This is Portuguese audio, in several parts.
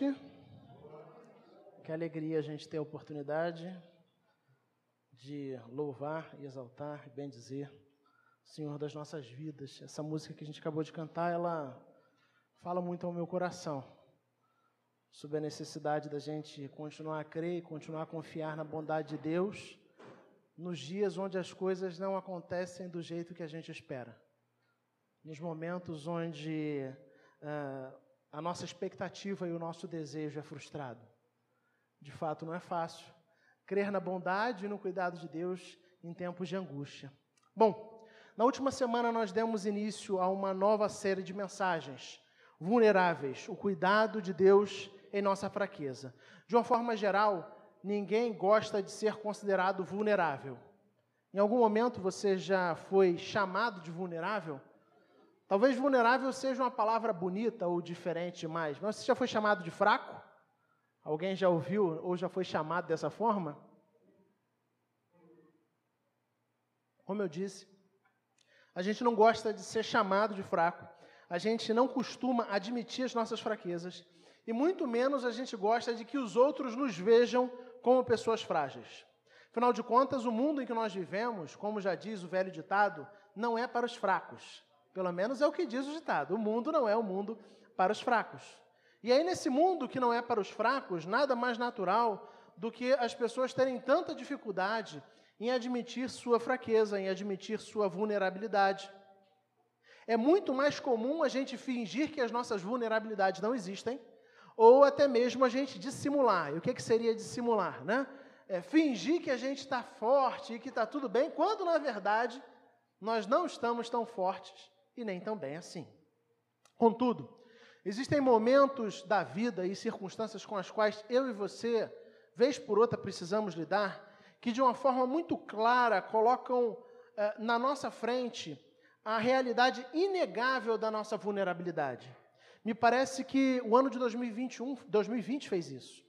noite. Que alegria a gente ter a oportunidade de louvar e exaltar e bendizer o Senhor das nossas vidas. Essa música que a gente acabou de cantar, ela fala muito ao meu coração sobre a necessidade da gente continuar a crer e continuar a confiar na bondade de Deus nos dias onde as coisas não acontecem do jeito que a gente espera. Nos momentos onde uh, a nossa expectativa e o nosso desejo é frustrado. De fato, não é fácil crer na bondade e no cuidado de Deus em tempos de angústia. Bom, na última semana nós demos início a uma nova série de mensagens vulneráveis, o cuidado de Deus em nossa fraqueza. De uma forma geral, ninguém gosta de ser considerado vulnerável. Em algum momento você já foi chamado de vulnerável? Talvez vulnerável seja uma palavra bonita ou diferente demais, mas você já foi chamado de fraco? Alguém já ouviu ou já foi chamado dessa forma? Como eu disse, a gente não gosta de ser chamado de fraco, a gente não costuma admitir as nossas fraquezas, e muito menos a gente gosta de que os outros nos vejam como pessoas frágeis. Afinal de contas, o mundo em que nós vivemos, como já diz o velho ditado, não é para os fracos. Pelo menos é o que diz o ditado. O mundo não é o mundo para os fracos. E aí, nesse mundo que não é para os fracos, nada mais natural do que as pessoas terem tanta dificuldade em admitir sua fraqueza, em admitir sua vulnerabilidade. É muito mais comum a gente fingir que as nossas vulnerabilidades não existem ou até mesmo a gente dissimular. E o que, que seria dissimular? Né? É fingir que a gente está forte e que está tudo bem, quando na verdade nós não estamos tão fortes e nem tão bem assim. Contudo, existem momentos da vida e circunstâncias com as quais eu e você, vez por outra, precisamos lidar, que de uma forma muito clara colocam eh, na nossa frente a realidade inegável da nossa vulnerabilidade. Me parece que o ano de 2021, 2020 fez isso.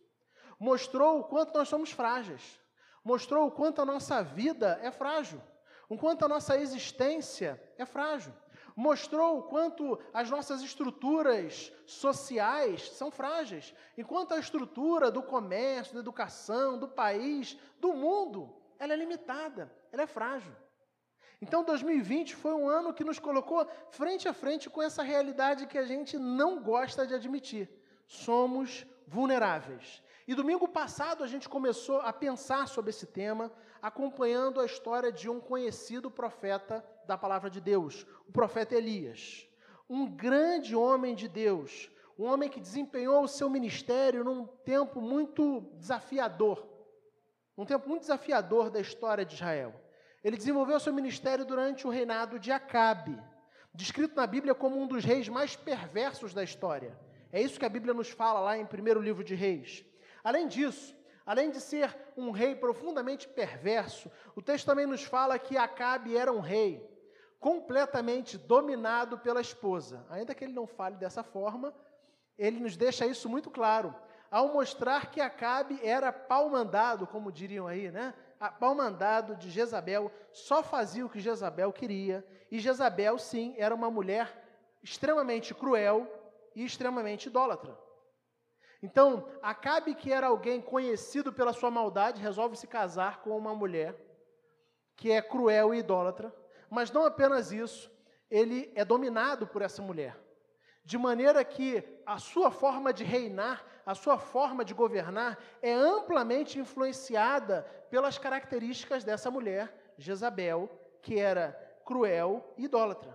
Mostrou o quanto nós somos frágeis. Mostrou o quanto a nossa vida é frágil. O quanto a nossa existência é frágil. Mostrou o quanto as nossas estruturas sociais são frágeis. Enquanto a estrutura do comércio, da educação, do país, do mundo, ela é limitada, ela é frágil. Então 2020 foi um ano que nos colocou frente a frente com essa realidade que a gente não gosta de admitir. Somos vulneráveis. E domingo passado a gente começou a pensar sobre esse tema, acompanhando a história de um conhecido profeta da palavra de Deus, o profeta Elias. Um grande homem de Deus, um homem que desempenhou o seu ministério num tempo muito desafiador, um tempo muito desafiador da história de Israel. Ele desenvolveu seu ministério durante o reinado de Acabe, descrito na Bíblia como um dos reis mais perversos da história. É isso que a Bíblia nos fala lá em primeiro livro de Reis. Além disso, além de ser um rei profundamente perverso, o texto também nos fala que Acabe era um rei completamente dominado pela esposa. Ainda que ele não fale dessa forma, ele nos deixa isso muito claro, ao mostrar que Acabe era pau mandado, como diriam aí, né? pau mandado de Jezabel, só fazia o que Jezabel queria, e Jezabel, sim, era uma mulher extremamente cruel e extremamente idólatra. Então, Acabe, que era alguém conhecido pela sua maldade, resolve se casar com uma mulher que é cruel e idólatra, mas não apenas isso, ele é dominado por essa mulher de maneira que a sua forma de reinar, a sua forma de governar é amplamente influenciada pelas características dessa mulher, Jezabel, que era cruel e idólatra.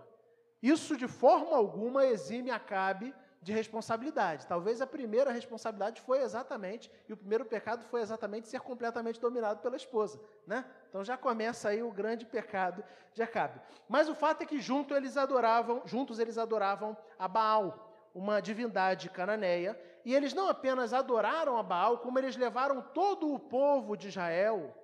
Isso de forma alguma exime Acabe de responsabilidade. Talvez a primeira responsabilidade foi exatamente, e o primeiro pecado foi exatamente ser completamente dominado pela esposa. Né? Então já começa aí o grande pecado de Acabe. Mas o fato é que junto eles adoravam, juntos eles adoravam a Baal, uma divindade cananeia, e eles não apenas adoraram a Baal, como eles levaram todo o povo de Israel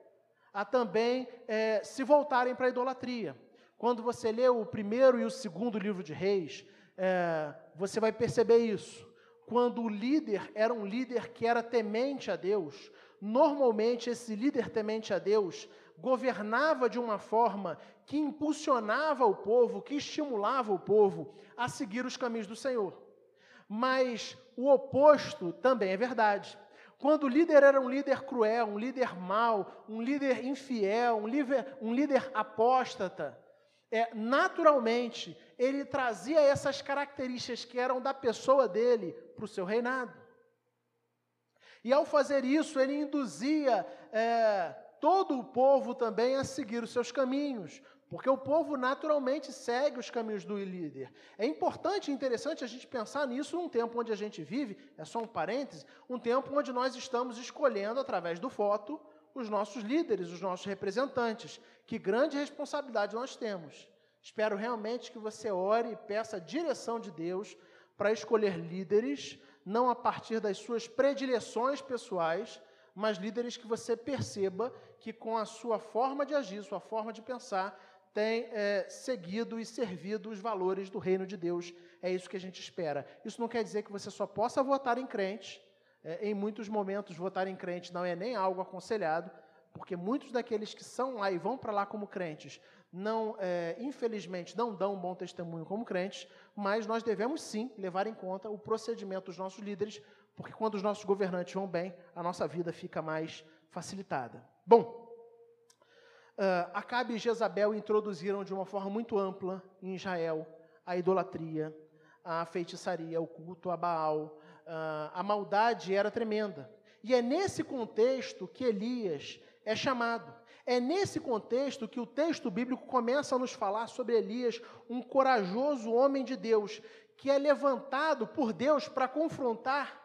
a também é, se voltarem para a idolatria. Quando você lê o primeiro e o segundo livro de Reis, é, você vai perceber isso. Quando o líder era um líder que era temente a Deus, normalmente esse líder temente a Deus governava de uma forma que impulsionava o povo, que estimulava o povo a seguir os caminhos do Senhor. Mas o oposto também é verdade. Quando o líder era um líder cruel, um líder mau, um líder infiel, um líder, um líder apóstata, é, naturalmente ele trazia essas características que eram da pessoa dele para o seu reinado. E ao fazer isso, ele induzia é, todo o povo também a seguir os seus caminhos, porque o povo naturalmente segue os caminhos do líder. É importante e interessante a gente pensar nisso num tempo onde a gente vive, é só um parêntese, um tempo onde nós estamos escolhendo, através do voto, os nossos líderes, os nossos representantes. Que grande responsabilidade nós temos. Espero realmente que você ore e peça a direção de Deus para escolher líderes, não a partir das suas predileções pessoais, mas líderes que você perceba que, com a sua forma de agir, sua forma de pensar, tem é, seguido e servido os valores do reino de Deus. É isso que a gente espera. Isso não quer dizer que você só possa votar em crente. É, em muitos momentos, votar em crente não é nem algo aconselhado, porque muitos daqueles que são lá e vão para lá como crentes, não, é, infelizmente, não dão um bom testemunho como crentes, mas nós devemos sim levar em conta o procedimento dos nossos líderes, porque quando os nossos governantes vão bem, a nossa vida fica mais facilitada. Bom, Uh, Acabe e Jezabel introduziram de uma forma muito ampla em Israel a idolatria, a feitiçaria, o culto a Baal. Uh, a maldade era tremenda. E é nesse contexto que Elias é chamado. É nesse contexto que o texto bíblico começa a nos falar sobre Elias, um corajoso homem de Deus, que é levantado por Deus para confrontar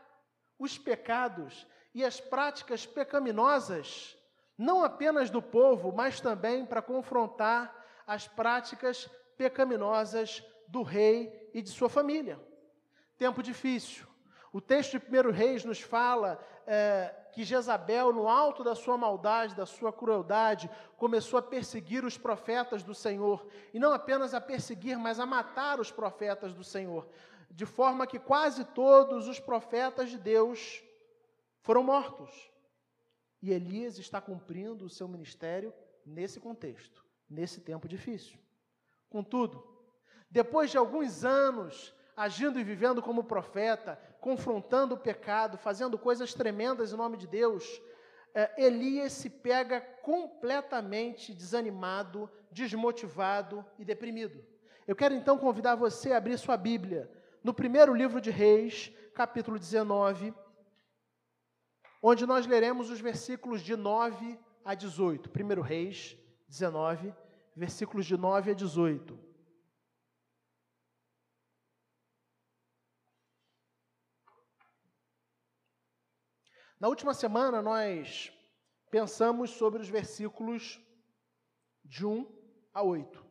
os pecados e as práticas pecaminosas não apenas do povo, mas também para confrontar as práticas pecaminosas do rei e de sua família. Tempo difícil. O texto de 1 Reis nos fala é, que Jezabel, no alto da sua maldade, da sua crueldade, começou a perseguir os profetas do Senhor. E não apenas a perseguir, mas a matar os profetas do Senhor. De forma que quase todos os profetas de Deus foram mortos. E Elias está cumprindo o seu ministério nesse contexto, nesse tempo difícil. Contudo, depois de alguns anos agindo e vivendo como profeta, confrontando o pecado, fazendo coisas tremendas em nome de Deus, é, Elias se pega completamente desanimado, desmotivado e deprimido. Eu quero então convidar você a abrir sua Bíblia no primeiro livro de Reis, capítulo 19, onde nós leremos os versículos de 9 a 18. 1 Reis 19, versículos de 9 a 18. Na última semana, nós pensamos sobre os versículos de 1 a 8.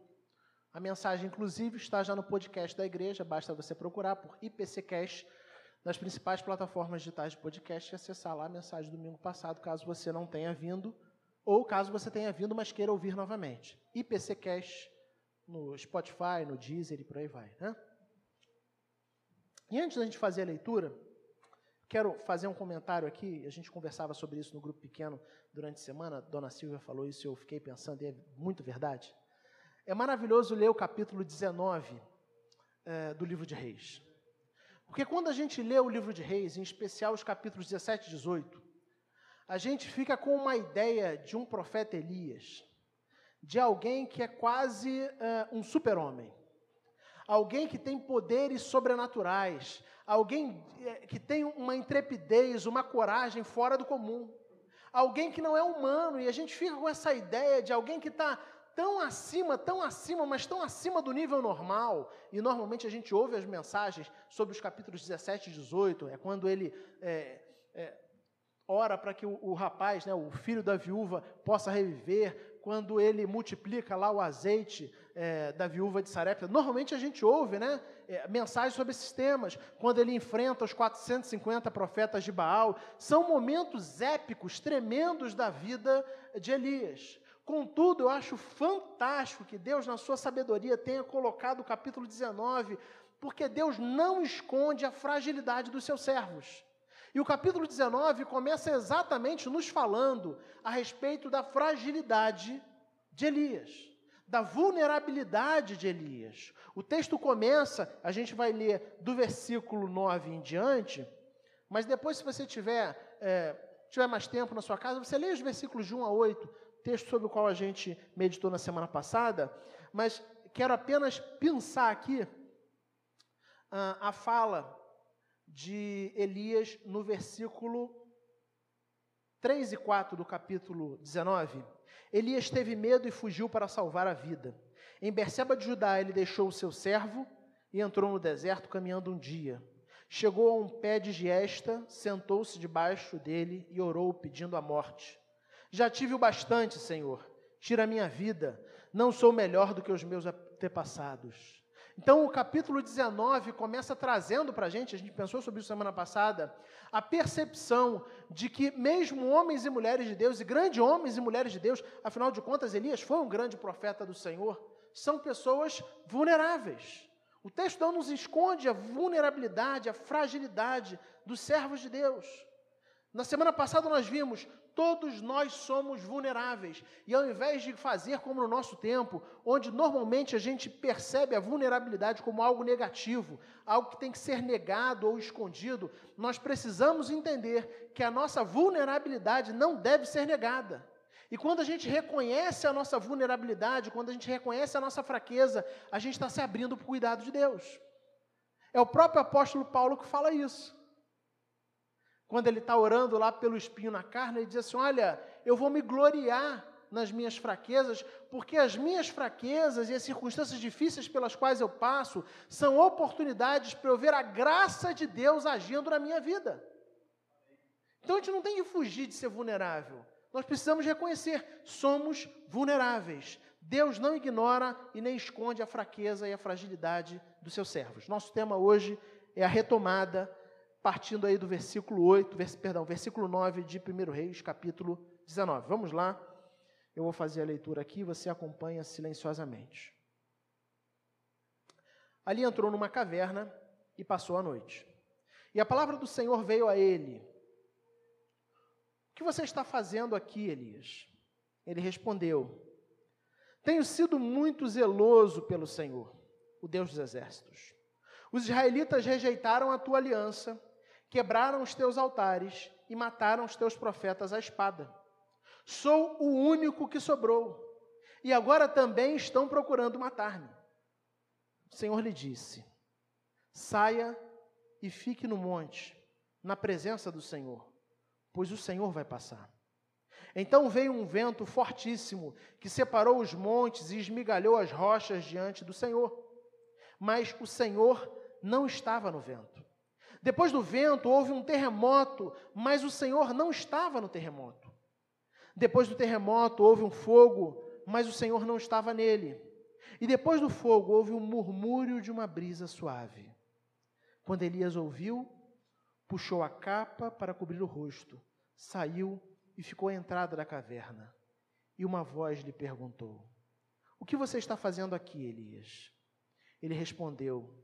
A mensagem, inclusive, está já no podcast da igreja, basta você procurar por IPCcast nas principais plataformas digitais de podcast e acessar lá a mensagem do domingo passado, caso você não tenha vindo, ou caso você tenha vindo, mas queira ouvir novamente. IPCcast no Spotify, no Deezer e por aí vai. Né? E antes da gente fazer a leitura, quero fazer um comentário aqui. A gente conversava sobre isso no grupo pequeno durante a semana. Dona Silvia falou isso e eu fiquei pensando, e é muito verdade. É maravilhoso ler o capítulo 19 é, do livro de Reis. Porque quando a gente lê o livro de Reis, em especial os capítulos 17 e 18, a gente fica com uma ideia de um profeta Elias, de alguém que é quase uh, um super-homem, alguém que tem poderes sobrenaturais, alguém eh, que tem uma intrepidez, uma coragem fora do comum, alguém que não é humano, e a gente fica com essa ideia de alguém que está tão acima, tão acima, mas tão acima do nível normal. E normalmente a gente ouve as mensagens sobre os capítulos 17 e 18, é quando ele é, é, ora para que o, o, rapaz, né, o filho da viúva, possa reviver, quando ele multiplica lá o azeite é, da viúva de Sarepta. Normalmente a gente ouve né, é, mensagens sobre esses temas, quando ele enfrenta os 450 profetas de Baal. São momentos épicos, tremendos da vida de Elias. Contudo, eu acho fantástico que Deus, na sua sabedoria, tenha colocado o capítulo 19, porque Deus não esconde a fragilidade dos seus servos. E o capítulo 19 começa exatamente nos falando a respeito da fragilidade de Elias, da vulnerabilidade de Elias. O texto começa, a gente vai ler do versículo 9 em diante, mas depois, se você tiver, é, tiver mais tempo na sua casa, você lê os versículos de 1 a 8, texto sobre o qual a gente meditou na semana passada, mas quero apenas pensar aqui ah, a fala de Elias no versículo 3 e 4 do capítulo 19. Elias teve medo e fugiu para salvar a vida. Em Berseba de Judá, ele deixou o seu servo e entrou no deserto caminhando um dia. Chegou a um pé de giesta, sentou-se debaixo dele e orou, pedindo a morte. Já tive o bastante, Senhor. Tira a minha vida. Não sou melhor do que os meus antepassados. Então, o capítulo 19 começa trazendo para a gente, a gente pensou sobre isso semana passada, a percepção de que, mesmo homens e mulheres de Deus, e grandes homens e mulheres de Deus, afinal de contas, Elias foi um grande profeta do Senhor, são pessoas vulneráveis. O texto não nos esconde a vulnerabilidade, a fragilidade dos servos de Deus. Na semana passada nós vimos Todos nós somos vulneráveis. E ao invés de fazer como no nosso tempo, onde normalmente a gente percebe a vulnerabilidade como algo negativo, algo que tem que ser negado ou escondido, nós precisamos entender que a nossa vulnerabilidade não deve ser negada. E quando a gente reconhece a nossa vulnerabilidade, quando a gente reconhece a nossa fraqueza, a gente está se abrindo para o cuidado de Deus. É o próprio apóstolo Paulo que fala isso quando ele está orando lá pelo espinho na carne, ele diz assim: Olha, eu vou me gloriar nas minhas fraquezas, porque as minhas fraquezas e as circunstâncias difíceis pelas quais eu passo são oportunidades para eu ver a graça de Deus agindo na minha vida. Então a gente não tem que fugir de ser vulnerável. Nós precisamos reconhecer, somos vulneráveis. Deus não ignora e nem esconde a fraqueza e a fragilidade dos seus servos. Nosso tema hoje é a retomada partindo aí do versículo 8, vers, perdão, versículo 9 de 1 Reis, capítulo 19. Vamos lá. Eu vou fazer a leitura aqui, você acompanha silenciosamente. Ali entrou numa caverna e passou a noite. E a palavra do Senhor veio a ele: O que você está fazendo aqui, Elias? Ele respondeu: Tenho sido muito zeloso pelo Senhor, o Deus dos exércitos. Os israelitas rejeitaram a tua aliança quebraram os teus altares e mataram os teus profetas à espada. Sou o único que sobrou, e agora também estão procurando matar-me. O Senhor lhe disse: Saia e fique no monte, na presença do Senhor, pois o Senhor vai passar. Então veio um vento fortíssimo que separou os montes e esmigalhou as rochas diante do Senhor. Mas o Senhor não estava no vento. Depois do vento houve um terremoto, mas o Senhor não estava no terremoto. Depois do terremoto houve um fogo, mas o Senhor não estava nele. E depois do fogo houve um murmúrio de uma brisa suave. Quando Elias ouviu, puxou a capa para cobrir o rosto, saiu e ficou à entrada da caverna. E uma voz lhe perguntou: O que você está fazendo aqui, Elias? Ele respondeu: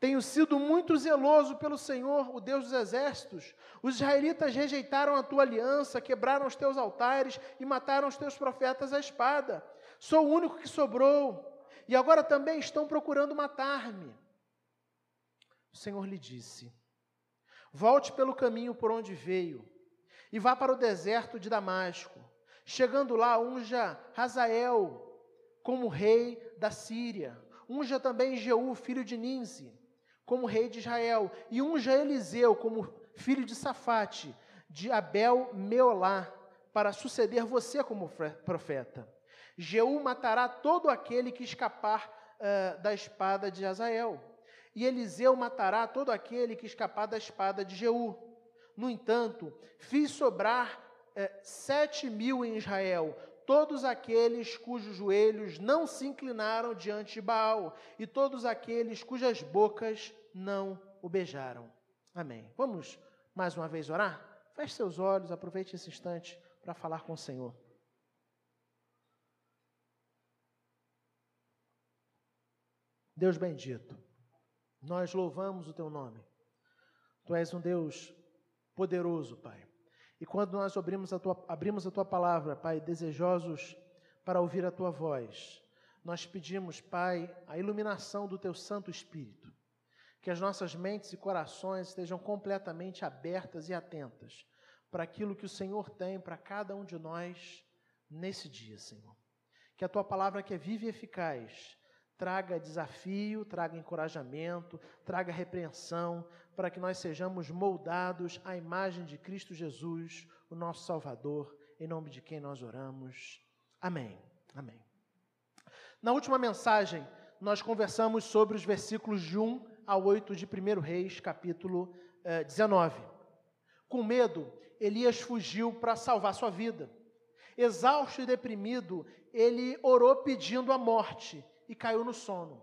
tenho sido muito zeloso pelo Senhor, o Deus dos exércitos. Os israelitas rejeitaram a tua aliança, quebraram os teus altares e mataram os teus profetas à espada. Sou o único que sobrou, e agora também estão procurando matar-me. O Senhor lhe disse: Volte pelo caminho por onde veio, e vá para o deserto de Damasco. Chegando lá, unja Hazael como rei da Síria. Unja também Jeú, filho de Ninze como rei de Israel, e unja Eliseu como filho de Safate, de Abel Meolá, para suceder você como profeta. Jeú matará todo aquele que escapar uh, da espada de Azael, e Eliseu matará todo aquele que escapar da espada de Jeú. No entanto, fiz sobrar uh, sete mil em Israel, todos aqueles cujos joelhos não se inclinaram diante de Baal, e todos aqueles cujas bocas não o beijaram. Amém. Vamos mais uma vez orar? Feche seus olhos, aproveite esse instante para falar com o Senhor. Deus bendito, nós louvamos o teu nome. Tu és um Deus poderoso, Pai. E quando nós abrimos a tua, abrimos a tua palavra, Pai, desejosos para ouvir a tua voz, nós pedimos, Pai, a iluminação do Teu Santo Espírito, que as nossas mentes e corações estejam completamente abertas e atentas para aquilo que o Senhor tem para cada um de nós nesse dia, Senhor. Que a Tua palavra, que é viva e eficaz, traga desafio, traga encorajamento, traga repreensão, para que nós sejamos moldados à imagem de Cristo Jesus, o nosso Salvador, em nome de quem nós oramos. Amém. Amém. Na última mensagem, nós conversamos sobre os versículos de 1 a 8 de 1 Reis, capítulo eh, 19. Com medo, Elias fugiu para salvar sua vida. Exausto e deprimido, ele orou pedindo a morte e caiu no sono.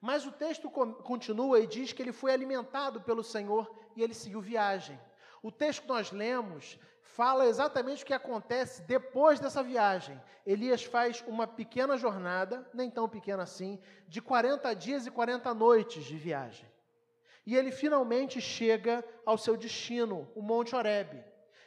Mas o texto continua e diz que ele foi alimentado pelo Senhor e ele seguiu viagem. O texto que nós lemos fala exatamente o que acontece depois dessa viagem. Elias faz uma pequena jornada, nem tão pequena assim, de 40 dias e 40 noites de viagem. E ele finalmente chega ao seu destino, o Monte Horebe.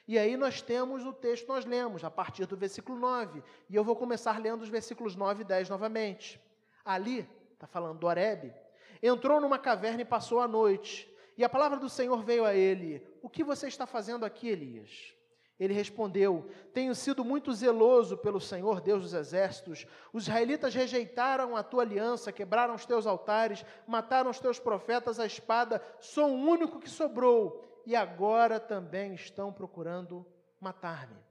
E aí nós temos o texto que nós lemos, a partir do versículo 9. E eu vou começar lendo os versículos 9 e 10 novamente. Ali, está falando do Horebe, entrou numa caverna e passou a noite. E a palavra do Senhor veio a ele: O que você está fazendo aqui, Elias? Ele respondeu: Tenho sido muito zeloso pelo Senhor, Deus dos exércitos. Os israelitas rejeitaram a tua aliança, quebraram os teus altares, mataram os teus profetas à espada. Sou o único que sobrou, e agora também estão procurando matar-me.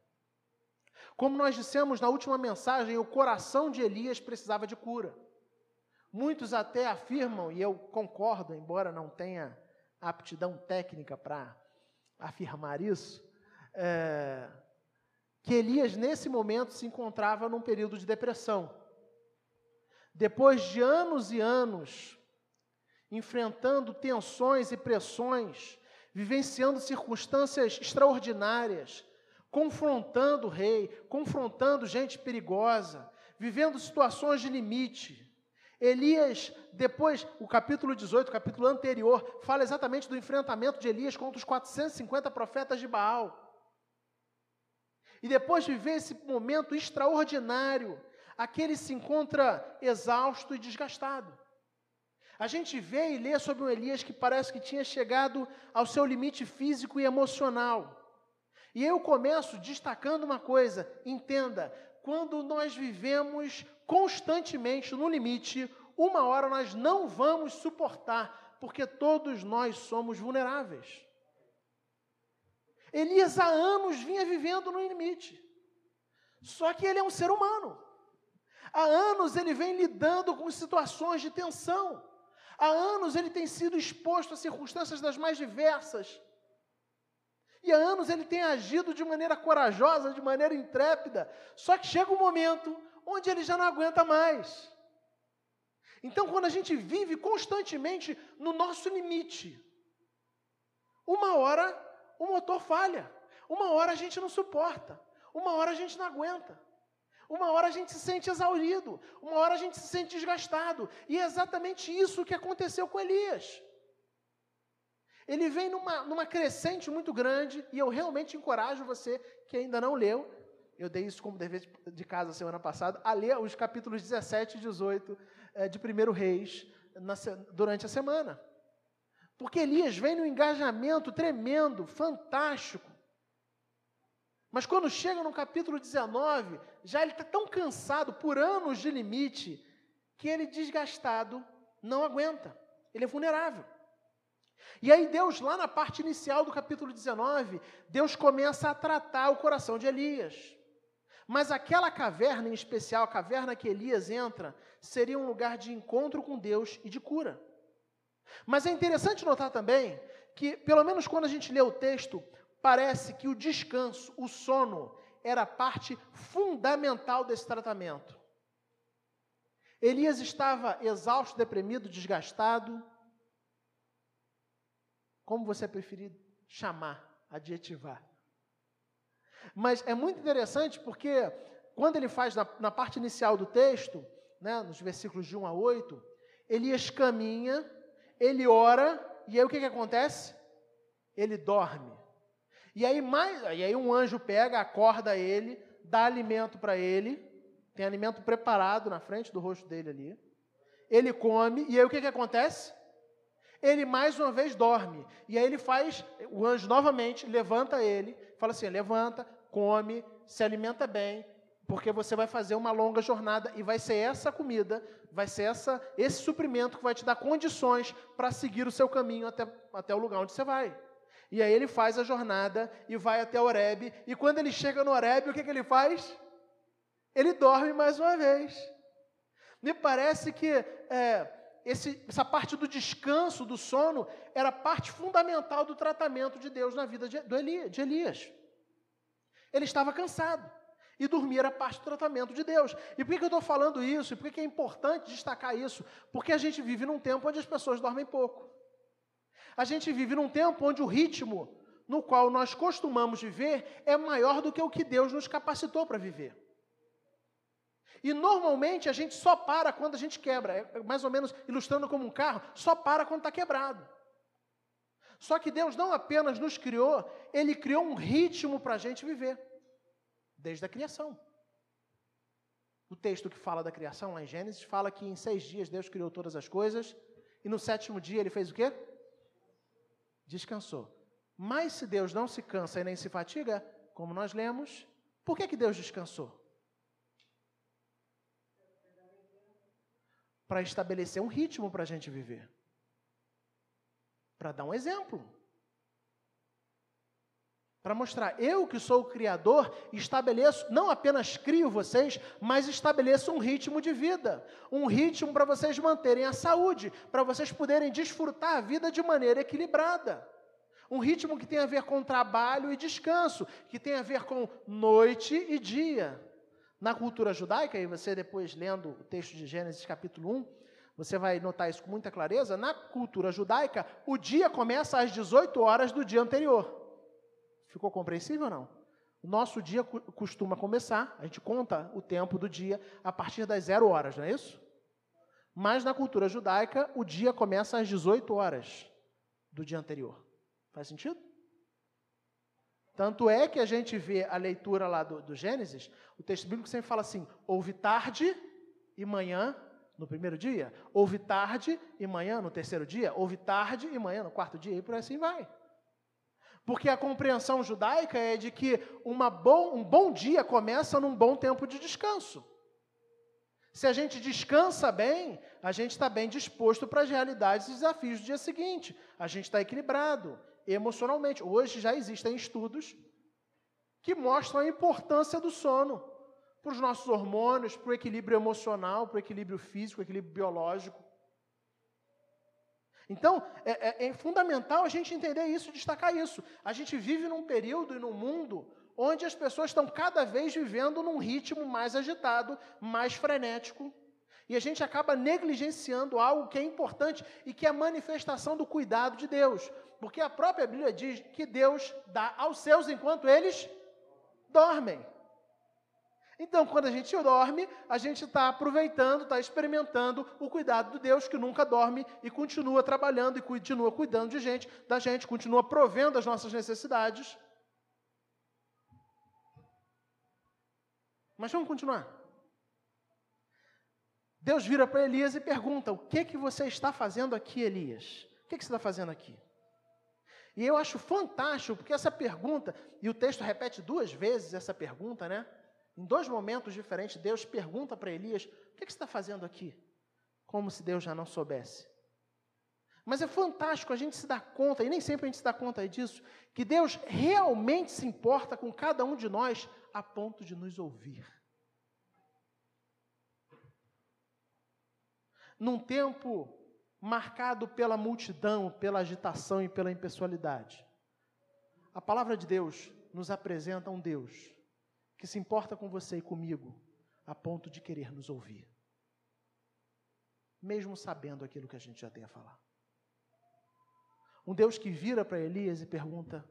Como nós dissemos na última mensagem, o coração de Elias precisava de cura. Muitos até afirmam, e eu concordo, embora não tenha aptidão técnica para afirmar isso, é, que Elias, nesse momento, se encontrava num período de depressão. Depois de anos e anos enfrentando tensões e pressões, vivenciando circunstâncias extraordinárias, confrontando o rei, confrontando gente perigosa, vivendo situações de limite, Elias, depois, o capítulo 18, o capítulo anterior, fala exatamente do enfrentamento de Elias contra os 450 profetas de Baal. E depois de viver esse momento extraordinário, aquele se encontra exausto e desgastado. A gente vê e lê sobre um Elias que parece que tinha chegado ao seu limite físico e emocional. E eu começo destacando uma coisa: entenda, quando nós vivemos constantemente no limite, uma hora nós não vamos suportar, porque todos nós somos vulneráveis. Elias há anos vinha vivendo no limite. Só que ele é um ser humano. Há anos ele vem lidando com situações de tensão. Há anos ele tem sido exposto a circunstâncias das mais diversas. E há anos ele tem agido de maneira corajosa, de maneira intrépida. Só que chega um momento onde ele já não aguenta mais. Então, quando a gente vive constantemente no nosso limite, uma hora o motor falha, uma hora a gente não suporta, uma hora a gente não aguenta, uma hora a gente se sente exaurido, uma hora a gente se sente desgastado. E é exatamente isso que aconteceu com Elias. Ele vem numa, numa crescente muito grande, e eu realmente encorajo você que ainda não leu, eu dei isso como dever de casa semana passada, a ler os capítulos 17 e 18 é, de 1 Reis durante a semana. Porque Elias vem num engajamento tremendo, fantástico. Mas quando chega no capítulo 19, já ele está tão cansado por anos de limite, que ele, desgastado, não aguenta. Ele é vulnerável. E aí Deus, lá na parte inicial do capítulo 19, Deus começa a tratar o coração de Elias. Mas aquela caverna em especial, a caverna que Elias entra, seria um lugar de encontro com Deus e de cura. Mas é interessante notar também que, pelo menos quando a gente lê o texto, parece que o descanso, o sono, era parte fundamental desse tratamento. Elias estava exausto, deprimido, desgastado. Como você preferir chamar, adjetivar. Mas é muito interessante porque quando ele faz na, na parte inicial do texto, né, nos versículos de 1 a 8, Elias caminha, ele ora, e aí o que, que acontece? Ele dorme. E aí, mais, e aí um anjo pega, acorda ele, dá alimento para ele, tem alimento preparado na frente do rosto dele ali. Ele come, e aí o que, que acontece? Ele mais uma vez dorme. E aí ele faz, o anjo novamente levanta ele, fala assim: levanta, come, se alimenta bem, porque você vai fazer uma longa jornada e vai ser essa comida, vai ser essa, esse suprimento que vai te dar condições para seguir o seu caminho até, até o lugar onde você vai. E aí ele faz a jornada e vai até Oreb, e quando ele chega no Oreb, o que, que ele faz? Ele dorme mais uma vez. Me parece que é, esse, essa parte do descanso, do sono, era parte fundamental do tratamento de Deus na vida de, de Elias. Ele estava cansado. E dormir era parte do tratamento de Deus. E por que eu estou falando isso? E por que é importante destacar isso? Porque a gente vive num tempo onde as pessoas dormem pouco. A gente vive num tempo onde o ritmo no qual nós costumamos viver é maior do que o que Deus nos capacitou para viver. E normalmente a gente só para quando a gente quebra. É mais ou menos ilustrando como um carro, só para quando está quebrado. Só que Deus não apenas nos criou, Ele criou um ritmo para a gente viver, desde a criação. O texto que fala da criação, lá em Gênesis, fala que em seis dias Deus criou todas as coisas, e no sétimo dia ele fez o quê? Descansou. Mas se Deus não se cansa e nem se fatiga, como nós lemos, por que, que Deus descansou? Para estabelecer um ritmo para a gente viver para dar um exemplo. Para mostrar, eu que sou o Criador, estabeleço, não apenas crio vocês, mas estabeleço um ritmo de vida, um ritmo para vocês manterem a saúde, para vocês poderem desfrutar a vida de maneira equilibrada. Um ritmo que tem a ver com trabalho e descanso, que tem a ver com noite e dia. Na cultura judaica, e você depois lendo o texto de Gênesis capítulo 1, você vai notar isso com muita clareza. Na cultura judaica, o dia começa às 18 horas do dia anterior. Ficou compreensível ou não? O nosso dia costuma começar, a gente conta o tempo do dia a partir das zero horas, não é isso? Mas na cultura judaica, o dia começa às 18 horas do dia anterior. Faz sentido? Tanto é que a gente vê a leitura lá do, do Gênesis, o texto bíblico sempre fala assim: houve tarde e manhã no primeiro dia, houve tarde e manhã no terceiro dia, houve tarde e manhã no quarto dia, e por assim vai. Porque a compreensão judaica é de que bom, um bom dia começa num bom tempo de descanso. Se a gente descansa bem, a gente está bem disposto para as realidades e desafios do dia seguinte. A gente está equilibrado emocionalmente. Hoje já existem estudos que mostram a importância do sono para os nossos hormônios, para o equilíbrio emocional, para o equilíbrio físico, equilíbrio biológico. Então, é, é, é, fundamental a gente entender isso, destacar isso. A gente vive num período e num mundo onde as pessoas estão cada vez vivendo num ritmo mais agitado, mais frenético, e a gente acaba negligenciando algo que é importante e que é a manifestação do cuidado de Deus. Porque a própria Bíblia diz que Deus dá aos seus enquanto eles dormem. Então, quando a gente dorme, a gente está aproveitando, está experimentando o cuidado de Deus que nunca dorme e continua trabalhando e continua cuidando de gente, da gente, continua provendo as nossas necessidades. Mas vamos continuar. Deus vira para Elias e pergunta: O que que você está fazendo aqui, Elias? O que, que você está fazendo aqui? E eu acho fantástico, porque essa pergunta, e o texto repete duas vezes essa pergunta, né? Em dois momentos diferentes, Deus pergunta para Elias: O que, você está fazendo aqui? Como se Deus já não soubesse. Mas é fantástico a gente se dar conta, e nem sempre a gente se dá conta disso, que Deus realmente se importa com cada um de nós a ponto de nos ouvir. Num tempo marcado pela multidão, pela agitação e pela impessoalidade, a palavra de Deus nos apresenta um Deus que se importa com você e comigo, a ponto de querer nos ouvir, mesmo sabendo aquilo que a gente já tem a falar. Um Deus que vira para Elias e pergunta: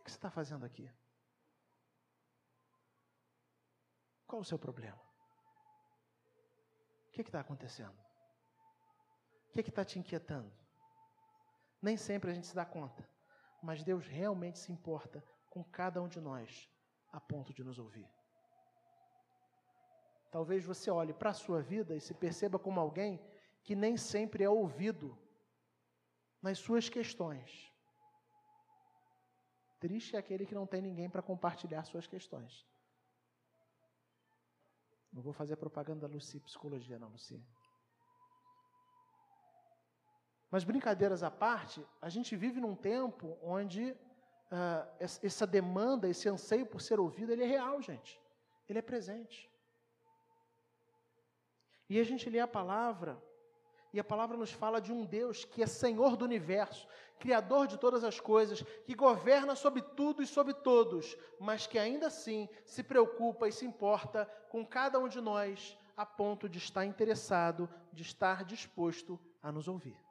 O que você está fazendo aqui? Qual o seu problema? O que está acontecendo? O que está te inquietando? Nem sempre a gente se dá conta, mas Deus realmente se importa com cada um de nós a ponto de nos ouvir. talvez você olhe para a sua vida e se perceba como alguém que nem sempre é ouvido nas suas questões. Triste é aquele que não tem ninguém para compartilhar suas questões. Não vou fazer propaganda da Luci Psicologia, não, Luci. Mas brincadeiras à parte, a gente vive num tempo onde uh, essa demanda, esse anseio por ser ouvido, ele é real, gente. Ele é presente. E a gente lê a palavra, e a palavra nos fala de um Deus que é Senhor do universo, Criador de todas as coisas, que governa sobre tudo e sobre todos, mas que ainda assim se preocupa e se importa com cada um de nós, a ponto de estar interessado, de estar disposto a nos ouvir.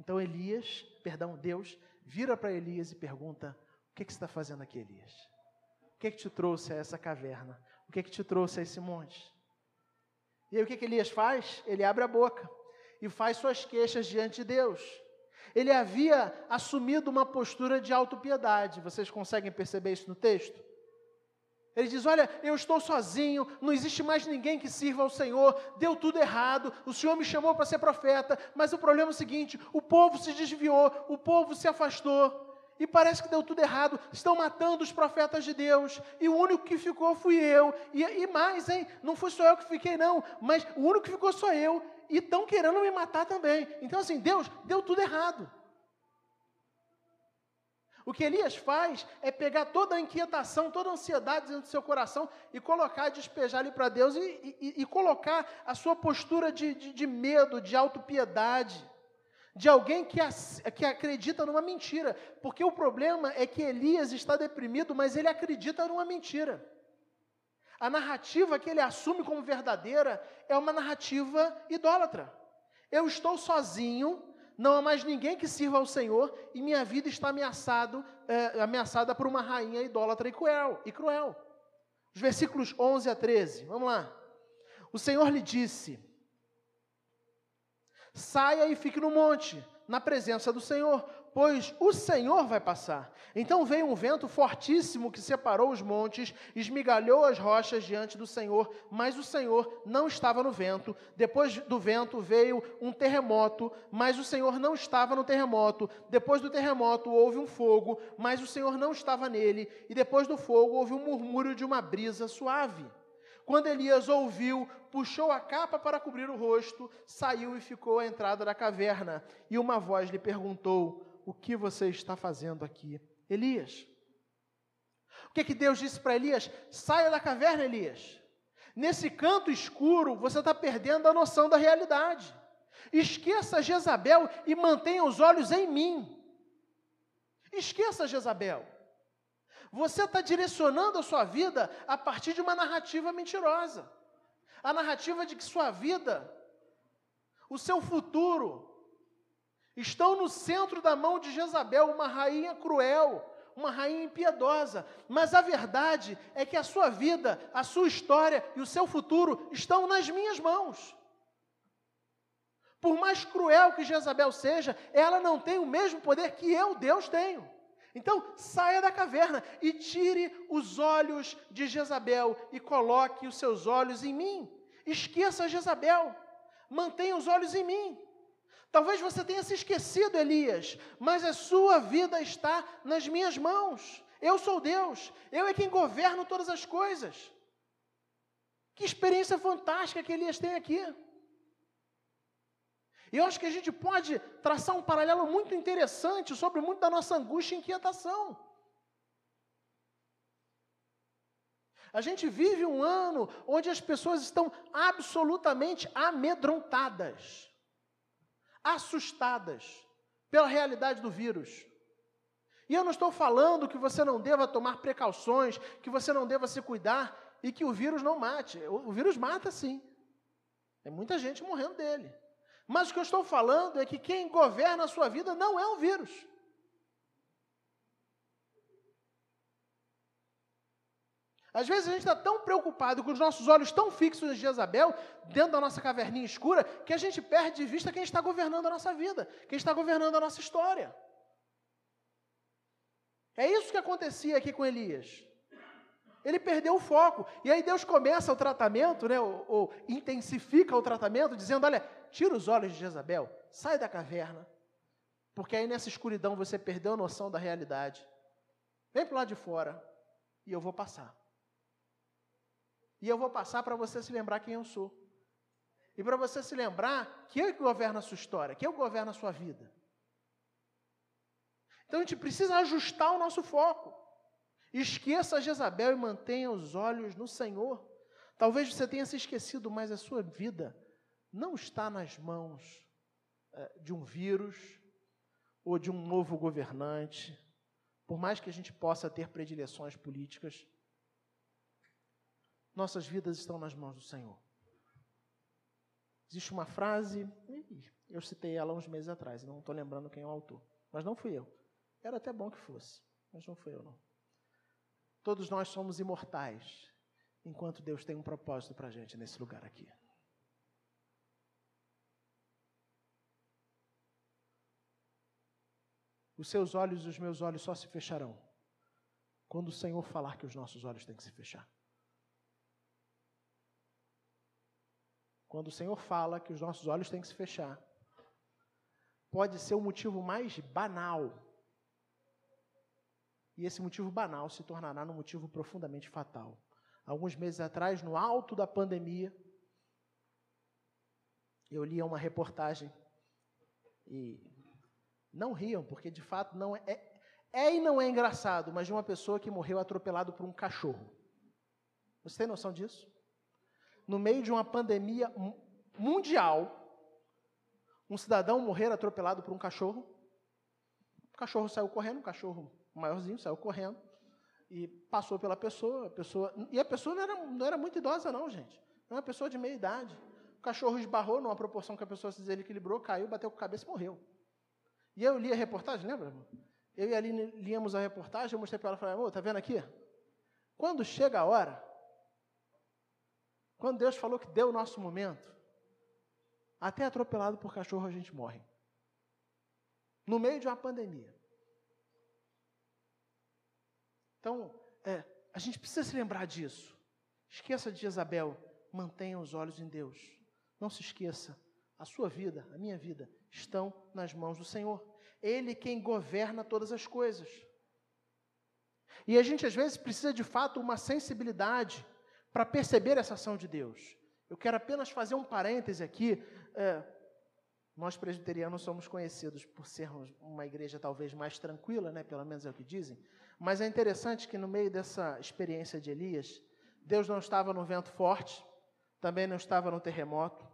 Então Elias, perdão, Deus, vira para Elias e pergunta: O que, que você está fazendo aqui, Elias? O que, que te trouxe a essa caverna? O que, que te trouxe a esse monte? E aí o que, que Elias faz? Ele abre a boca e faz suas queixas diante de Deus. Ele havia assumido uma postura de autopiedade. Vocês conseguem perceber isso no texto? Ele diz: Olha, eu estou sozinho, não existe mais ninguém que sirva ao Senhor, deu tudo errado, o Senhor me chamou para ser profeta, mas o problema é o seguinte: o povo se desviou, o povo se afastou, e parece que deu tudo errado, estão matando os profetas de Deus, e o único que ficou fui eu, e, e mais, hein, não foi só eu que fiquei, não, mas o único que ficou sou eu, e estão querendo me matar também. Então, assim, Deus deu tudo errado. O que Elias faz é pegar toda a inquietação, toda a ansiedade dentro do seu coração e colocar, despejar ali para Deus e, e, e, colocar a sua postura de, de, de medo, de autopiedade, de alguém que, que acredita numa mentira. Porque o problema é que Elias está deprimido, mas ele acredita numa mentira. A narrativa que ele assume como verdadeira é uma narrativa idólatra. Eu estou sozinho, não há mais ninguém que sirva ao Senhor e minha vida está ameaçado, é, ameaçada por uma rainha idólatra e cruel, e cruel. Os versículos 11 a 13, vamos lá. O Senhor lhe disse: Saia e fique no monte, na presença do Senhor, pois o Senhor vai passar. Então veio um vento fortíssimo que separou os montes, esmigalhou as rochas diante do Senhor, mas o Senhor não estava no vento. Depois do vento veio um terremoto, mas o Senhor não estava no terremoto. Depois do terremoto houve um fogo, mas o Senhor não estava nele. E depois do fogo houve um murmúrio de uma brisa suave. Quando Elias ouviu, puxou a capa para cobrir o rosto, saiu e ficou à entrada da caverna. E uma voz lhe perguntou: o que você está fazendo aqui, Elias? O que, é que Deus disse para Elias? Saia da caverna, Elias. Nesse canto escuro, você está perdendo a noção da realidade. Esqueça Jezabel e mantenha os olhos em mim. Esqueça Jezabel. Você está direcionando a sua vida a partir de uma narrativa mentirosa. A narrativa de que sua vida, o seu futuro, estão no centro da mão de Jezabel, uma rainha cruel, uma rainha impiedosa. Mas a verdade é que a sua vida, a sua história e o seu futuro estão nas minhas mãos. Por mais cruel que Jezabel seja, ela não tem o mesmo poder que eu, Deus, tenho. Então, saia da caverna e tire os olhos de Jezabel e coloque os seus olhos em mim. Esqueça Jezabel, mantenha os olhos em mim. Talvez você tenha se esquecido, Elias, mas a sua vida está nas minhas mãos. Eu sou Deus, eu é quem governo todas as coisas. Que experiência fantástica que Elias tem aqui. E eu acho que a gente pode traçar um paralelo muito interessante sobre muito da nossa angústia e inquietação. A gente vive um ano onde as pessoas estão absolutamente amedrontadas assustadas pela realidade do vírus. E eu não estou falando que você não deva tomar precauções, que você não deva se cuidar e que o vírus não mate. O vírus mata sim. Tem muita gente morrendo dele. Mas o que eu estou falando é que quem governa a sua vida não é o vírus. Às vezes a gente está tão preocupado com os nossos olhos tão fixos em Jezabel, dentro da nossa caverninha escura, que a gente perde de vista quem está governando a nossa vida, quem está governando a nossa história. É isso que acontecia aqui com Elias. Ele perdeu o foco. E aí Deus começa o tratamento, né, ou, ou, intensifica o tratamento, dizendo: olha, tira os olhos de Jezabel, sai da caverna, porque aí nessa escuridão você perdeu a noção da realidade. Vem para o lado de fora e eu vou passar. E eu vou passar para você se lembrar quem eu sou. E para você se lembrar que eu que governo a sua história, que eu governo a sua vida. Então a gente precisa ajustar o nosso foco. Esqueça Jezabel e mantenha os olhos no Senhor. Talvez você tenha se esquecido, mas a sua vida não está nas mãos é, de um vírus ou de um novo governante, por mais que a gente possa ter predileções políticas. Nossas vidas estão nas mãos do Senhor. Existe uma frase, eu citei ela uns meses atrás, não estou lembrando quem é o autor, mas não fui eu. Era até bom que fosse, mas não fui eu não. Todos nós somos imortais, enquanto Deus tem um propósito para a gente nesse lugar aqui. Os seus olhos e os meus olhos só se fecharão quando o Senhor falar que os nossos olhos têm que se fechar. Quando o Senhor fala que os nossos olhos têm que se fechar, pode ser o motivo mais banal e esse motivo banal se tornará num motivo profundamente fatal. Alguns meses atrás, no alto da pandemia, eu lia uma reportagem e não riam, porque de fato não é, é, é e não é engraçado, mas de uma pessoa que morreu atropelado por um cachorro. Você tem noção disso? No meio de uma pandemia mundial, um cidadão morrer atropelado por um cachorro. O cachorro saiu correndo, o cachorro maiorzinho, saiu correndo e passou pela pessoa, a pessoa e a pessoa não era, não era muito idosa não, gente. Era uma pessoa de meia idade. O cachorro esbarrou numa proporção que a pessoa se desequilibrou, caiu, bateu com a cabeça e morreu. E eu li a reportagem, lembra? Eu e a Aline líamos a reportagem, eu mostrei para ela e falei, amor, tá vendo aqui? Quando chega a hora, quando Deus falou que deu o nosso momento, até atropelado por cachorro a gente morre. No meio de uma pandemia. Então, é, a gente precisa se lembrar disso. Esqueça de Isabel, mantenha os olhos em Deus. Não se esqueça, a sua vida, a minha vida, estão nas mãos do Senhor. Ele quem governa todas as coisas. E a gente às vezes precisa de fato uma sensibilidade para perceber essa ação de Deus. Eu quero apenas fazer um parêntese aqui. É, nós presbiterianos somos conhecidos por sermos uma igreja talvez mais tranquila, né? pelo menos é o que dizem. Mas é interessante que no meio dessa experiência de Elias, Deus não estava no vento forte, também não estava no terremoto,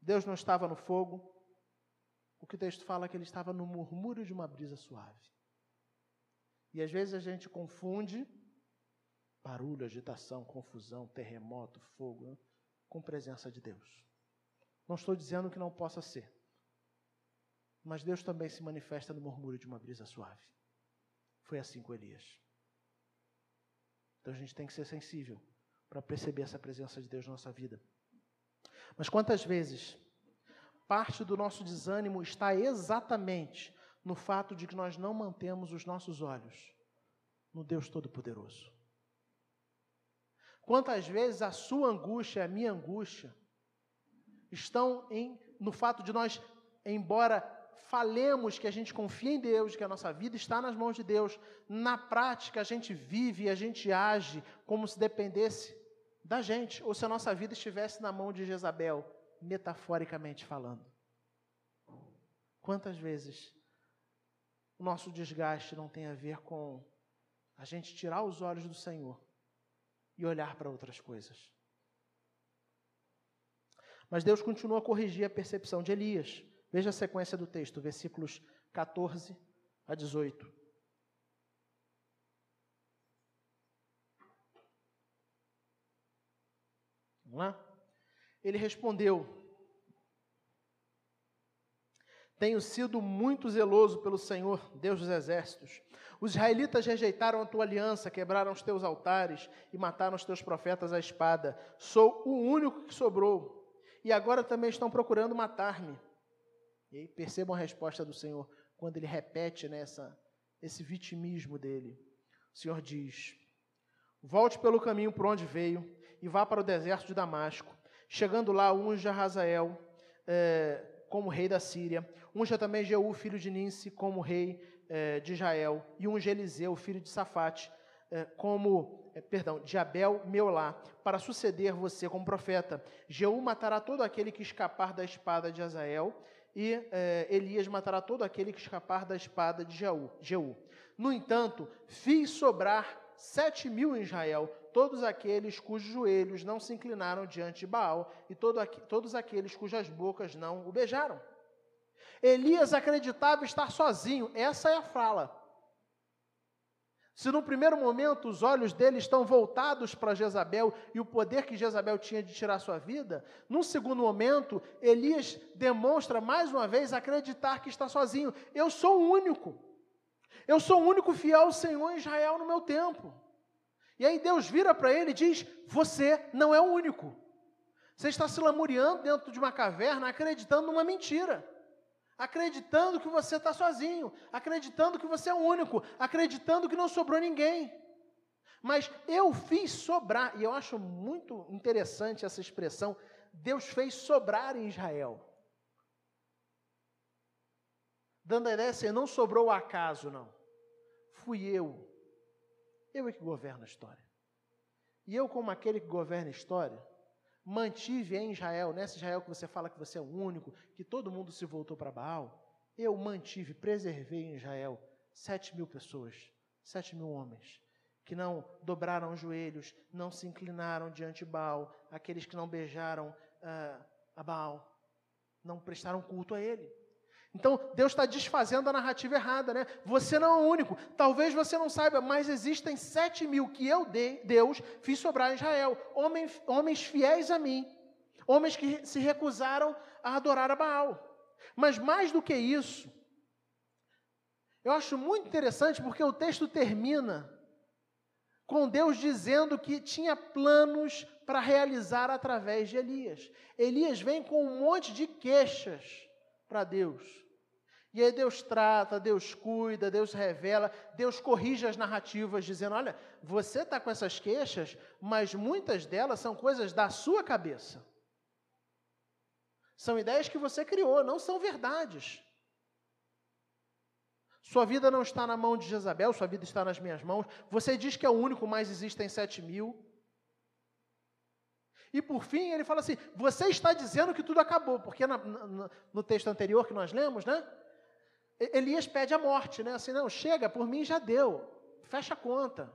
Deus não estava no fogo. O que o texto fala é que ele estava no murmúrio de uma brisa suave. E às vezes a gente confunde barulho, agitação, confusão, terremoto, fogo, né, com presença de Deus. Não estou dizendo que não possa ser. Mas Deus também se manifesta no murmúrio de uma brisa suave. Foi assim com Elias. Então a gente tem que ser sensível para perceber essa presença de Deus na nossa vida. Mas quantas vezes parte do nosso desânimo está exatamente no fato de que nós não mantemos os nossos olhos no Deus Todo-Poderoso? Quantas vezes a sua angústia a minha angústia estão em, no fato de nós, embora falemos que a gente confia em Deus, que a nossa vida está nas mãos de Deus, na prática a gente vive e a gente age como se dependesse da gente, ou se a nossa vida estivesse na mão de Jezabel, metaforicamente falando. Quantas vezes o nosso desgaste não tem a ver com a gente tirar os olhos do Senhor e olhar para outras coisas? Mas Deus continua a corrigir a percepção de Elias. Veja a sequência do texto, versículos 14 a 18. Vamos lá? Ele respondeu: Tenho sido muito zeloso pelo Senhor, Deus dos exércitos. Os israelitas rejeitaram a tua aliança, quebraram os teus altares e mataram os teus profetas à espada. Sou o único que sobrou. E agora também estão procurando matar-me. E aí percebam a resposta do Senhor quando ele repete nessa esse vitimismo dele. O Senhor diz: Volte pelo caminho por onde veio e vá para o deserto de Damasco. Chegando lá, unja Razael é, como rei da Síria. Unja também Jeú, filho de Ninse, como rei é, de Israel. E unja Eliseu, filho de Safate, é, como, é, perdão, de Abel Meolá, para suceder você como profeta. Jeú matará todo aquele que escapar da espada de Azael, e é, Elias matará todo aquele que escapar da espada de Jeú. Jeú. No entanto, fiz sobrar sete mil em Israel, todos aqueles cujos joelhos não se inclinaram diante de Baal, e todo, todos aqueles cujas bocas não o beijaram. Elias acreditava estar sozinho, essa é a fala. Se no primeiro momento os olhos dele estão voltados para Jezabel e o poder que Jezabel tinha de tirar sua vida, num segundo momento, Elias demonstra mais uma vez acreditar que está sozinho. Eu sou o único. Eu sou o único fiel Senhor em Israel no meu tempo. E aí Deus vira para ele e diz: Você não é o único. Você está se lamuriando dentro de uma caverna acreditando numa mentira acreditando que você está sozinho, acreditando que você é o único, acreditando que não sobrou ninguém. Mas eu fiz sobrar, e eu acho muito interessante essa expressão, Deus fez sobrar em Israel. Dando a ideia assim, não sobrou o acaso, não. Fui eu. Eu é que governo a história. E eu, como aquele que governa a história, mantive em Israel, nessa Israel que você fala que você é o único, que todo mundo se voltou para Baal, eu mantive, preservei em Israel sete mil pessoas, sete mil homens, que não dobraram os joelhos, não se inclinaram diante de Baal, aqueles que não beijaram uh, a Baal, não prestaram culto a ele. Então, Deus está desfazendo a narrativa errada, né? Você não é o único. Talvez você não saiba, mas existem sete mil que eu, dei, Deus, fiz sobrar em Israel. Homens, homens fiéis a mim. Homens que se recusaram a adorar a Baal. Mas mais do que isso, eu acho muito interessante porque o texto termina com Deus dizendo que tinha planos para realizar através de Elias. Elias vem com um monte de queixas para Deus. E aí Deus trata, Deus cuida, Deus revela, Deus corrige as narrativas, dizendo: olha, você está com essas queixas, mas muitas delas são coisas da sua cabeça. São ideias que você criou, não são verdades. Sua vida não está na mão de Jezabel, sua vida está nas minhas mãos. Você diz que é o único, mas existem sete mil. E por fim, ele fala assim: você está dizendo que tudo acabou, porque na, na, no texto anterior que nós lemos, né? Elias pede a morte, né? Assim, não, chega, por mim já deu, fecha a conta.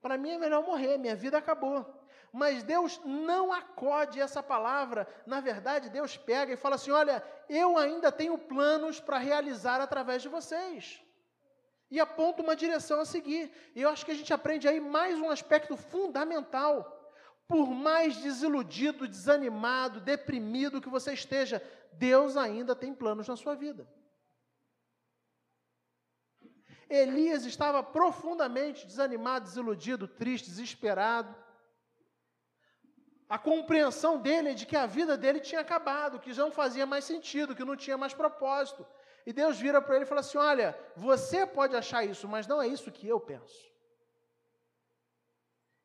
Para mim é melhor morrer, minha vida acabou. Mas Deus não acode essa palavra. Na verdade, Deus pega e fala assim: Olha, eu ainda tenho planos para realizar através de vocês. E aponta uma direção a seguir. E eu acho que a gente aprende aí mais um aspecto fundamental. Por mais desiludido, desanimado, deprimido que você esteja, Deus ainda tem planos na sua vida. Elias estava profundamente desanimado, desiludido, triste, desesperado. A compreensão dele é de que a vida dele tinha acabado, que já não fazia mais sentido, que não tinha mais propósito. E Deus vira para ele e fala assim: Olha, você pode achar isso, mas não é isso que eu penso.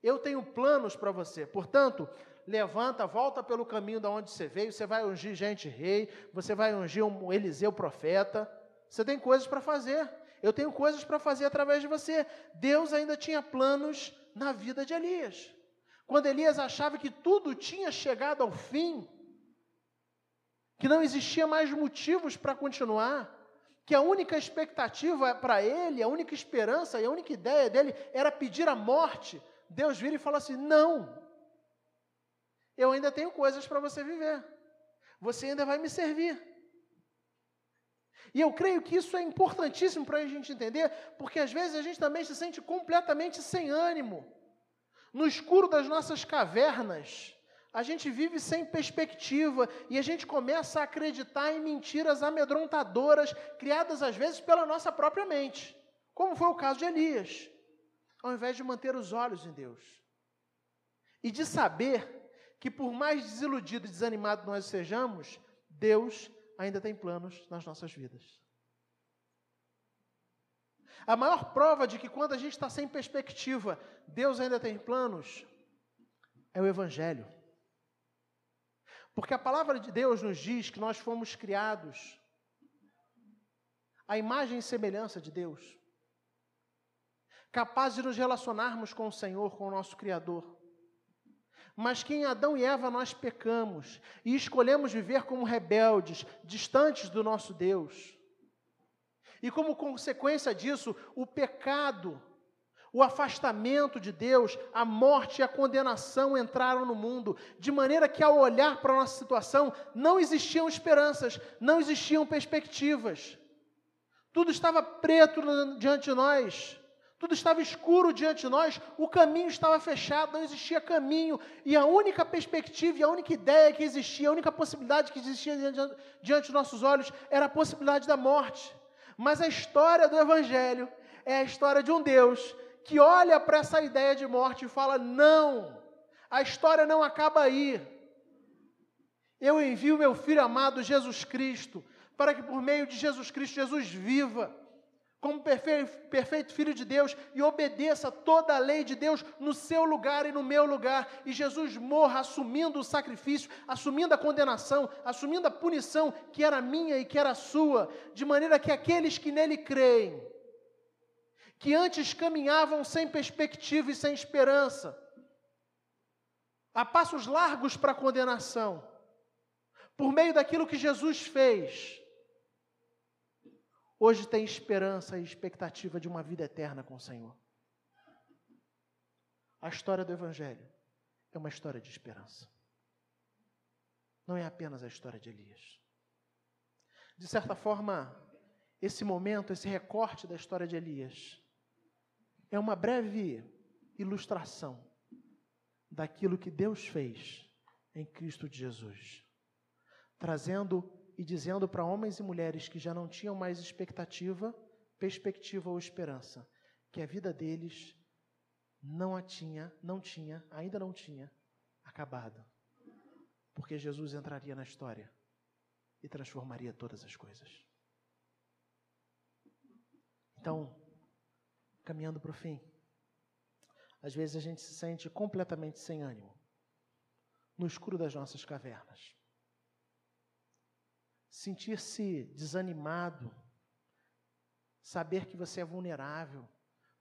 Eu tenho planos para você. Portanto, levanta, volta pelo caminho da onde você veio, você vai ungir gente rei, você vai ungir um Eliseu profeta. Você tem coisas para fazer. Eu tenho coisas para fazer através de você. Deus ainda tinha planos na vida de Elias. Quando Elias achava que tudo tinha chegado ao fim, que não existia mais motivos para continuar, que a única expectativa para ele, a única esperança e a única ideia dele era pedir a morte, Deus vira e fala assim: não, eu ainda tenho coisas para você viver. Você ainda vai me servir. E eu creio que isso é importantíssimo para a gente entender, porque às vezes a gente também se sente completamente sem ânimo. No escuro das nossas cavernas, a gente vive sem perspectiva e a gente começa a acreditar em mentiras amedrontadoras, criadas às vezes pela nossa própria mente, como foi o caso de Elias, ao invés de manter os olhos em Deus e de saber que por mais desiludido e desanimado nós sejamos, Deus ainda tem planos nas nossas vidas. A maior prova de que quando a gente está sem perspectiva, Deus ainda tem planos, é o Evangelho. Porque a palavra de Deus nos diz que nós fomos criados à imagem e semelhança de Deus, capazes de nos relacionarmos com o Senhor, com o nosso Criador. Mas que em Adão e Eva nós pecamos e escolhemos viver como rebeldes, distantes do nosso Deus. E como consequência disso, o pecado, o afastamento de Deus, a morte e a condenação entraram no mundo, de maneira que ao olhar para a nossa situação, não existiam esperanças, não existiam perspectivas. Tudo estava preto diante de nós, tudo estava escuro diante de nós, o caminho estava fechado, não existia caminho, e a única perspectiva e a única ideia que existia, a única possibilidade que existia diante, diante dos nossos olhos era a possibilidade da morte. Mas a história do Evangelho é a história de um Deus que olha para essa ideia de morte e fala: não, a história não acaba aí. Eu envio meu filho amado Jesus Cristo, para que por meio de Jesus Cristo, Jesus viva como perfeito, Filho de Deus e obedeça toda a lei de Deus no seu lugar e no meu lugar, e Jesus morra assumindo o sacrifício, assumindo a condenação, assumindo a punição que era minha e que era sua, de maneira que aqueles que nele creem, que antes caminhavam sem perspectiva e sem esperança, a passos largos para a condenação, por meio daquilo que Jesus fez, hoje tem esperança e expectativa de uma vida eterna com o Senhor. A história do Evangelho é uma história de esperança. Não é apenas a história de Elias. De certa forma, esse momento, esse recorte da história de Elias, é uma breve ilustração daquilo que Deus fez em Cristo Jesus, trazendo e dizendo para homens e mulheres que já não tinham mais expectativa, perspectiva ou esperança, que a vida deles não a tinha, não tinha, ainda não tinha acabado. Porque Jesus entraria na história e transformaria todas as coisas. Então, caminhando para o fim, às vezes a gente se sente completamente sem ânimo, no escuro das nossas cavernas sentir-se desanimado, saber que você é vulnerável,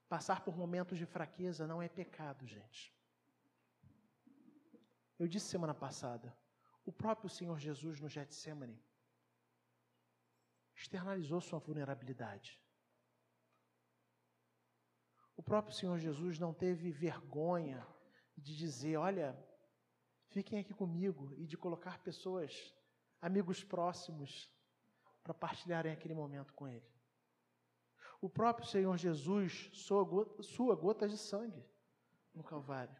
passar por momentos de fraqueza não é pecado, gente. Eu disse semana passada, o próprio Senhor Jesus no Getsemane externalizou sua vulnerabilidade. O próprio Senhor Jesus não teve vergonha de dizer: Olha, fiquem aqui comigo e de colocar pessoas amigos próximos para partilharem aquele momento com Ele. O próprio Senhor Jesus sua gota de sangue no Calvário.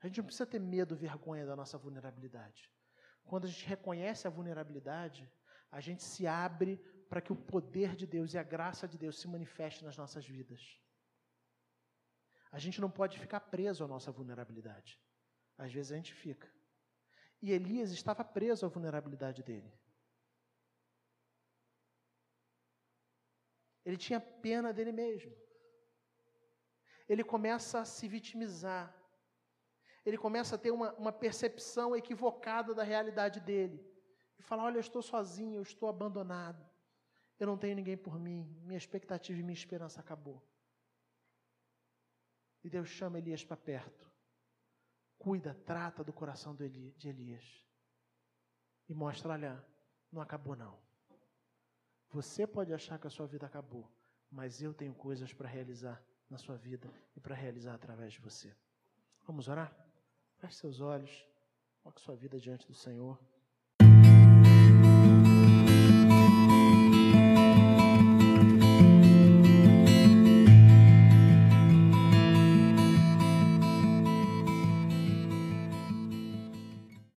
A gente não precisa ter medo, vergonha da nossa vulnerabilidade. Quando a gente reconhece a vulnerabilidade, a gente se abre para que o poder de Deus e a graça de Deus se manifeste nas nossas vidas. A gente não pode ficar preso à nossa vulnerabilidade. Às vezes a gente fica. E Elias estava preso à vulnerabilidade dele. Ele tinha pena dele mesmo. Ele começa a se vitimizar. Ele começa a ter uma, uma percepção equivocada da realidade dele. E fala: Olha, eu estou sozinho, eu estou abandonado. Eu não tenho ninguém por mim. Minha expectativa e minha esperança acabou. E Deus chama Elias para perto cuida, trata do coração de Elias. E mostra: olha, não acabou não. Você pode achar que a sua vida acabou, mas eu tenho coisas para realizar na sua vida e para realizar através de você. Vamos orar? Feche seus olhos, coloque sua vida diante do Senhor.